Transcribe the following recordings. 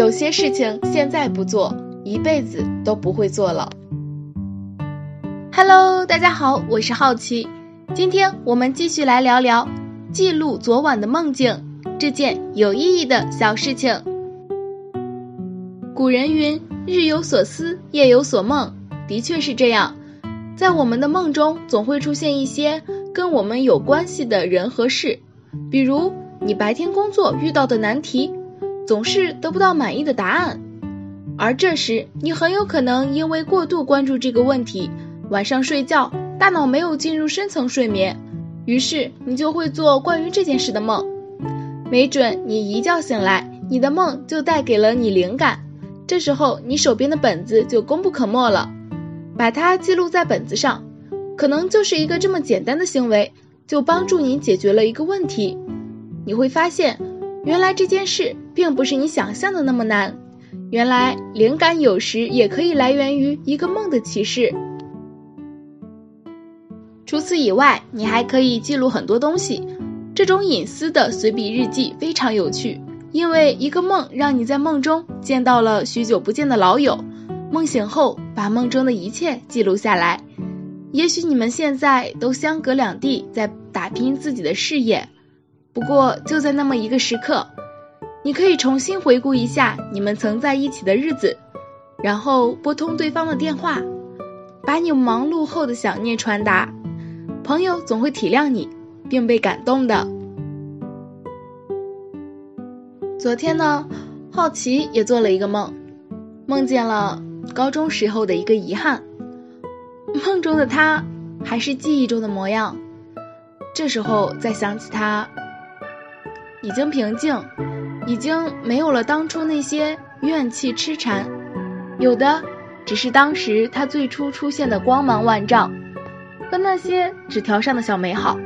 有些事情现在不做，一辈子都不会做了。Hello，大家好，我是好奇，今天我们继续来聊聊记录昨晚的梦境这件有意义的小事情。古人云：“日有所思，夜有所梦。”的确是这样，在我们的梦中总会出现一些跟我们有关系的人和事，比如你白天工作遇到的难题。总是得不到满意的答案，而这时你很有可能因为过度关注这个问题，晚上睡觉大脑没有进入深层睡眠，于是你就会做关于这件事的梦。没准你一觉醒来，你的梦就带给了你灵感，这时候你手边的本子就功不可没了，把它记录在本子上，可能就是一个这么简单的行为，就帮助你解决了一个问题。你会发现。原来这件事并不是你想象的那么难。原来灵感有时也可以来源于一个梦的启示。除此以外，你还可以记录很多东西。这种隐私的随笔日记非常有趣，因为一个梦让你在梦中见到了许久不见的老友，梦醒后把梦中的一切记录下来。也许你们现在都相隔两地，在打拼自己的事业。不过，就在那么一个时刻，你可以重新回顾一下你们曾在一起的日子，然后拨通对方的电话，把你忙碌后的想念传达。朋友总会体谅你，并被感动的。昨天呢，好奇也做了一个梦，梦见了高中时候的一个遗憾。梦中的他还是记忆中的模样，这时候再想起他。已经平静，已经没有了当初那些怨气痴缠，有的只是当时他最初出现的光芒万丈和那些纸条上的小美好。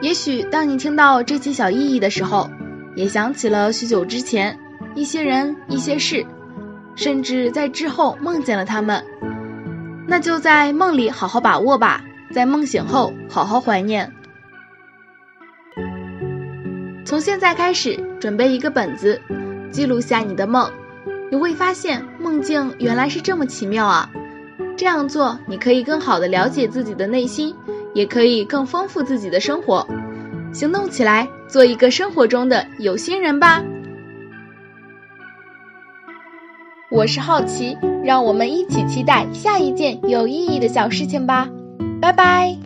也许当你听到这些小意义的时候，也想起了许久之前一些人、一些事，甚至在之后梦见了他们，那就在梦里好好把握吧，在梦醒后好好怀念。从现在开始，准备一个本子，记录下你的梦。你会发现，梦境原来是这么奇妙啊！这样做，你可以更好的了解自己的内心，也可以更丰富自己的生活。行动起来，做一个生活中的有心人吧！我是好奇，让我们一起期待下一件有意义的小事情吧！拜拜。